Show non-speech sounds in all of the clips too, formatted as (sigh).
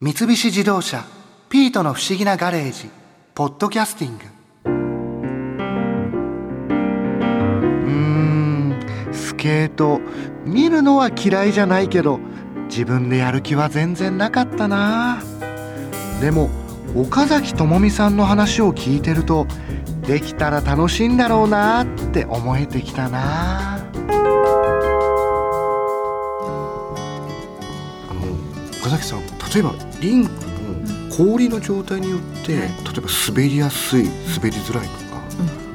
三菱自動車「ピートの不思議なガレージ」「ポッドキャスティング」うんスケート。見るのは嫌いじゃないけど自分でやる気は全然なかったな。でも岡崎朋美さんの話を聞いてるとできたら楽しいんだろうなって思えてきたな。あの岡崎さん例えばリンクの氷の状態によって、はい。例えば滑りやすい滑りづらいとか、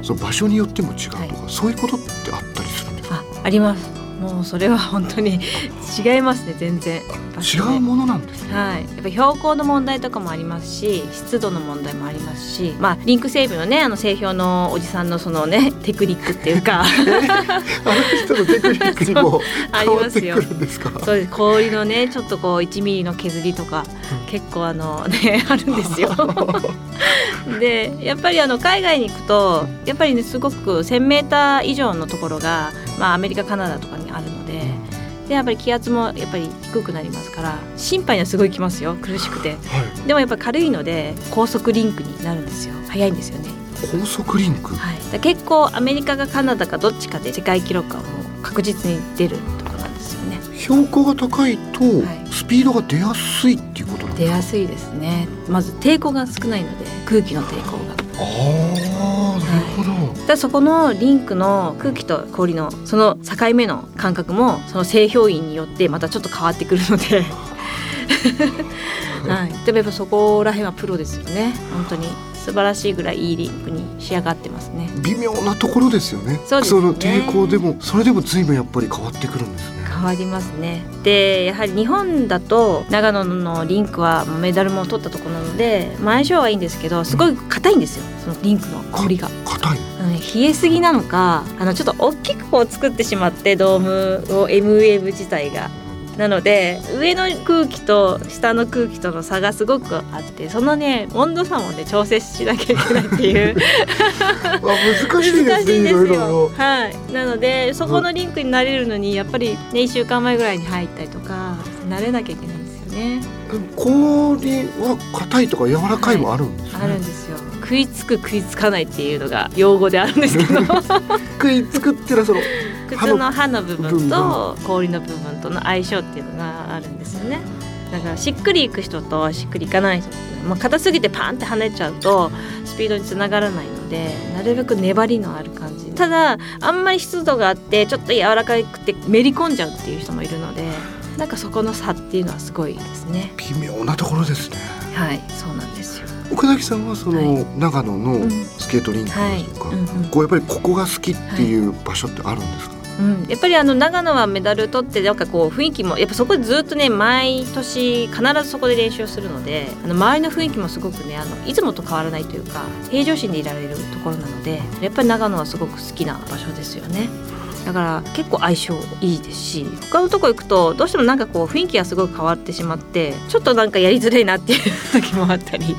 その場所によっても違うとか、はい。そういうことってあったりするんですか？あありますもうそれは本当に違いますね全然。場違うものなんですね。はい、やっぱ標高の問題とかもありますし湿度の問題もありますし、まあ、リンク整備のねあの製氷のおじさんのそのねテクニックっていうか。(laughs) あの人のテクニックにも (laughs) 変わってくるんですか？そうです。氷のねちょっとこう1ミリの削りとか、結構あのね (laughs) あるんですよ。でやっぱりあの海外に行くとやっぱりねすごく1,000メーター以上のところが、まあ、アメリカカナダとかにあるので。でやっぱり気圧もやっぱり低くなりますから心配にはすごいきますよ苦しくて。はい、でもやっぱ軽いので高速リンクになるんですよ。早いんですよね、高速リンク？はい、結構アメリカかカナダかどっちかで世界記録はもう確実に出るところなんですよね。標高が高いとい。スピードが出やすいっていうことなんですか？出やすいですね。まず抵抗が少ないので空気の抵抗がああ、なるほど。だからそこのリンクの空気と氷のその境目の感覚もその製氷員によってまたちょっと変わってくるので。(laughs) はい、でもやっぱそこら辺はプロですよね。本当に素晴らしいぐらいいいリンクに仕上がってますね微妙なところですよね。そうですねの抵抗でもそれでも随分やっぱり変わってくるんですね。変わりますねでやはり日本だと長野のリンクはメダルも取ったところなので、まあ、相性はいいんですけどすごい硬いんですよそのリンクの氷が。硬い。冷えすぎなのかあのちょっと大きくこう作ってしまってドームを M ウェーブ自体が。なので上の空気と下の空気との差がすごくあってそのね温度差もね調整しなきゃいけないっていう (laughs) あ難しいですね。難しいろ。はい。なのでそこのリンクになれるのにやっぱりね1週間前ぐらいに入ったりとか慣れなきゃいけないんですよね。氷は硬いとか柔らかいもあるんですね。あるんですよ。食いつく食いつかないっていうのが用語であるんですけど食いつくっていうのはその靴の刃の部分と氷の部分との相性っていうのがあるんですよね。だからしっくりいく人としっくりいかない人っていまあ、硬すぎてパンって跳ねちゃうとスピードにつながらないのでなるべく粘りのある感じ。ただあんまり湿度があってちょっと柔らかくてめり込んじゃうっていう人もいるのでなんかそこの差っていうのはすごいですね。微妙なところですね。はいそうなんですよ。岡崎さんはその、はい。長野のうん。スケートリンクとか、はい。うんうん。こうやっぱりここが好きっていう場所ってあるんですか？うん、やっぱりあの長野はメダル取ってなんかこう雰囲気もやっぱそこでずっとね毎年必ずそこで練習をするのであの周りの雰囲気もすごくねあのいつもと変わらないというか平常心でいられるところなのでやっぱり長野はすごく好きな場所ですよね。だから結構相性いいですし他のとこ行くとどうしてもなんかこう雰囲気がすごく変わってしまってちょっとなんかやりづらいなっていう時もあったり。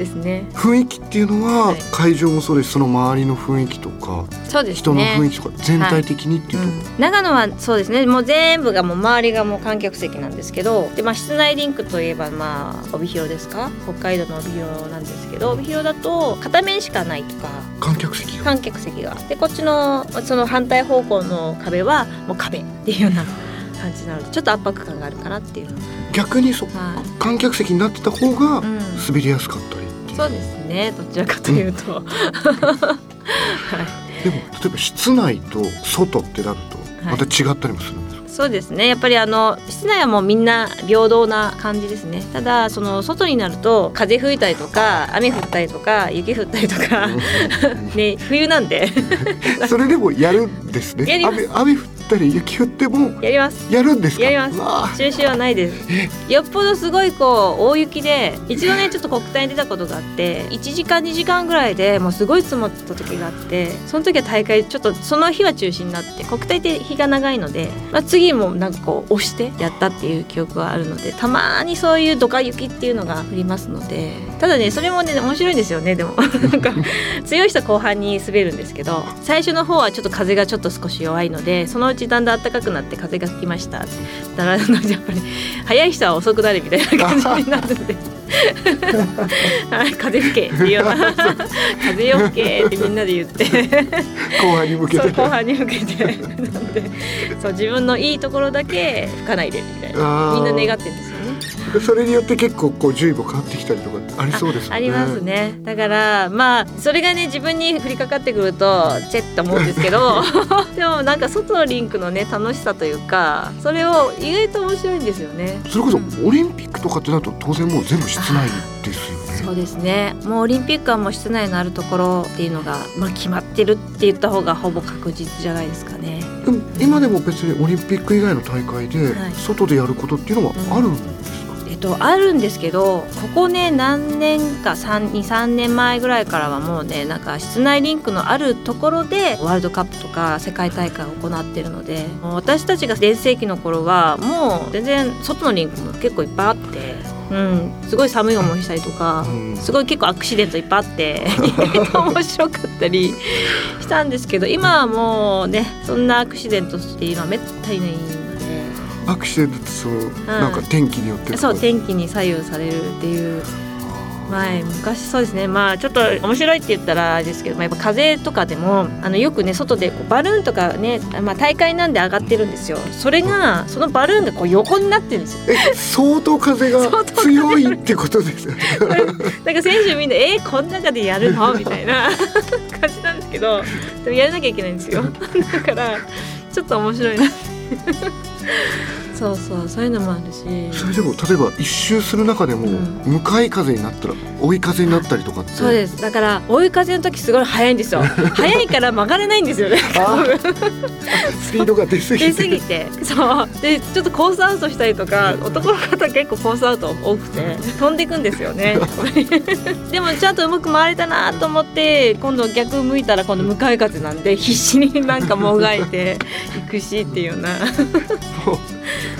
ですね。雰囲気っていうのは、はい。会場もそうです。しその周りの雰囲気とかそうですね。人の雰囲気とか全体的にっていうとこうん。長野はそうですね。もう全部がもう周りがもう観客席なんですけどで、まあ、室内リンクといえばまあ帯広ですか？北海道の帯広なんですけど帯広だと片面しかないとか。観客席が。観客席が。でこっちのその反対方向の壁はもう壁っていうような感じなのでちょっと圧迫感があるかなっていうの逆にそは、観客席になってた方がうん、滑りやすかったりっていう、そうですねどちらかというと、はい。でも例えば室内と外ってなるとはい。また違ったりもするんですか、そうですね。やっぱりあの室内はもうみんな平等な感じですね。ただその外になると風吹いたりとか雨降ったりとか雪降ったりとか (laughs) ね冬なんで。(laughs) それでもやるんですね。雨雨降ったり雪降ってもやります。やるんですか？やります。中止はないです。よっぽどすごいこう大雪で一度ねちょっと国体に出たことがあって1時間2時間ぐらいでもうすごい積もった時があってその時は大会ちょっとその日は中止になって国体って日が長いので、まあ、次もなんかこう押してやったっていう記憶があるのでたまにそういうドカ雪っていうのが降りますのでただねそれもね面白いんですよねでも。(laughs) なんか強い人は後半に滑るんですけど最初の方はちょっと風がちょっと少し弱いのでそのうちだんだん暖かくなって風が吹きました。だからやっぱり早い人は遅くなるみたいな感じになるんで。風吹けっていうような。(laughs) 風よ吹けってみんなで言って。後半に向けて。後半に向けて。なんでそう自分のいいところだけ吹かないでみたいな。みんな願ってるんです。それによって結構こう順位も変わってきたりとかありそうですね。ありますね。だからまあそれがね自分に降りかかってくるとチェッと思うんですけど (laughs) でもなんか外のリンクのね楽しさというかそれを意外と面白いんですよね。それこそオリンピックとかってなると当然もう全部室内ですよね。そうですね。もうオリンピックはもう室内のあるところっていうのが、まあ、決まってるって言った方がほぼ確実じゃないですかね。でも今でも別にオリンピック以外の大会で外でやることっていうのはあるんですと、あるんですけどここね何年か23年前ぐらいからはもうねなんか室内リンクのあるところでワールドカップとか世界大会を行ってるので私たちが全盛期の頃はもう全然外のリンクも結構いっぱいあって。うん、すごい寒い思いしたりとか、うん、すごい結構アクシデントいっぱいあって (laughs) 面白かったり (laughs) したんですけど今はもうねそんなアクシデントっていうのはめったにないアクシデントそう、うん、なんか天気によってそう天気に左右されるっていう。前昔そうですね。まあちょっと面白いって言ったらあれですけど、まあ、やっぱ風とかでもあのよくね外でこうバルーンとかね、まあ、大会なんで上がってるんですよ。それがそのバルーンがこう横になってるんですよ。(laughs) 相当風が強いってことですよ (laughs) なんか選手みんな「えー、こん中でやるの?」みたいな (laughs) 感じなんですけどでもやらなきゃいけないんですよ。だからちょっと面白いな Yeah. (laughs) そうそうそういうのもあるし。それでも例えば一周する中でも、向かい風になったら追い風になったりとかって。そうです。だから追い風の時すごい速いんですよ。(laughs) 速いから曲がれないんですよね。スピードが出すぎて出すぎて。そう。でちょっとコースアウトしたりとか男の方結構コースアウト多くて飛んでいくんですよね。(laughs) でもちゃんとうまく回れたなと思って今度逆向いたら今度向かい風なんで必死になんかもがいていくしっていうような (laughs)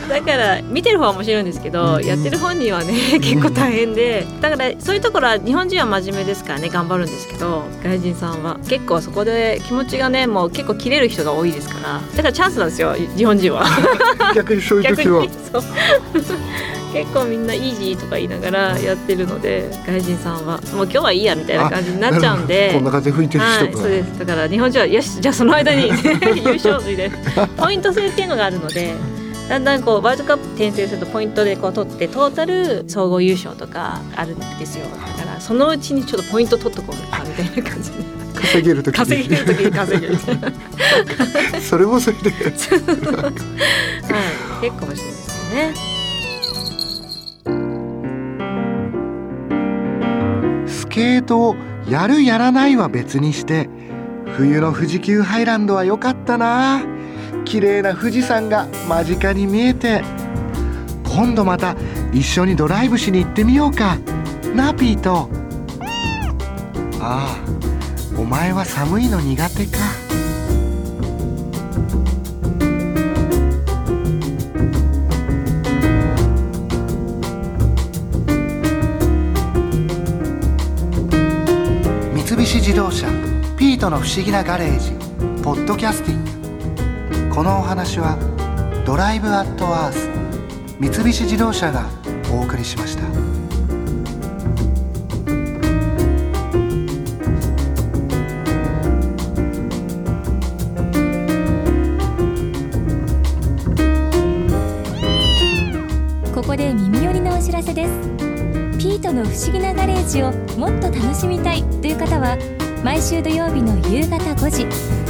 だから見てる方は面白いんですけど、うん、やってる本人はね結構大変でだからそういうところは日本人は真面目ですからね頑張るんですけど外人さんは。結構そこで気持ちがねもう結構切れる人が多いですから。だからチャンスなんですよ日本人は。(laughs) 逆にそういう時は。(laughs) 結構みんなイージーとか言いながらやってるので外人さんは。もう今日はいいやみたいな感じになっちゃうんで。こんな感じで吹いてる人、はい、そうです。だから日本人はよしじゃあその間に (laughs) 優勝みたいな。ポイント制っていうのがあるのでだんだんこうワールドカップ転生するとポイントでこう取ってトータル総合優勝とかあるんですよ。だからそのうちにちょっとポイント取っとこうかみたいな感じで。稼げる時稼げる時に稼げる。それもそれではい。結構面白いですよね。スケートをやるやらないは別にして冬の富士急ハイランドは良かったな綺麗な富士山が間近に見えて今度また一緒にドライブしに行ってみようか。なピートああお前は寒いの苦手か。三菱自動車ピートの不思議なガレージポッドキャスティング。このお話はドライブアットアース三菱自動車がお送りしました。ここで耳寄りのお知らせです。ピートの不思議なガレージをもっと楽しみたいという方は毎週土曜日の夕方5時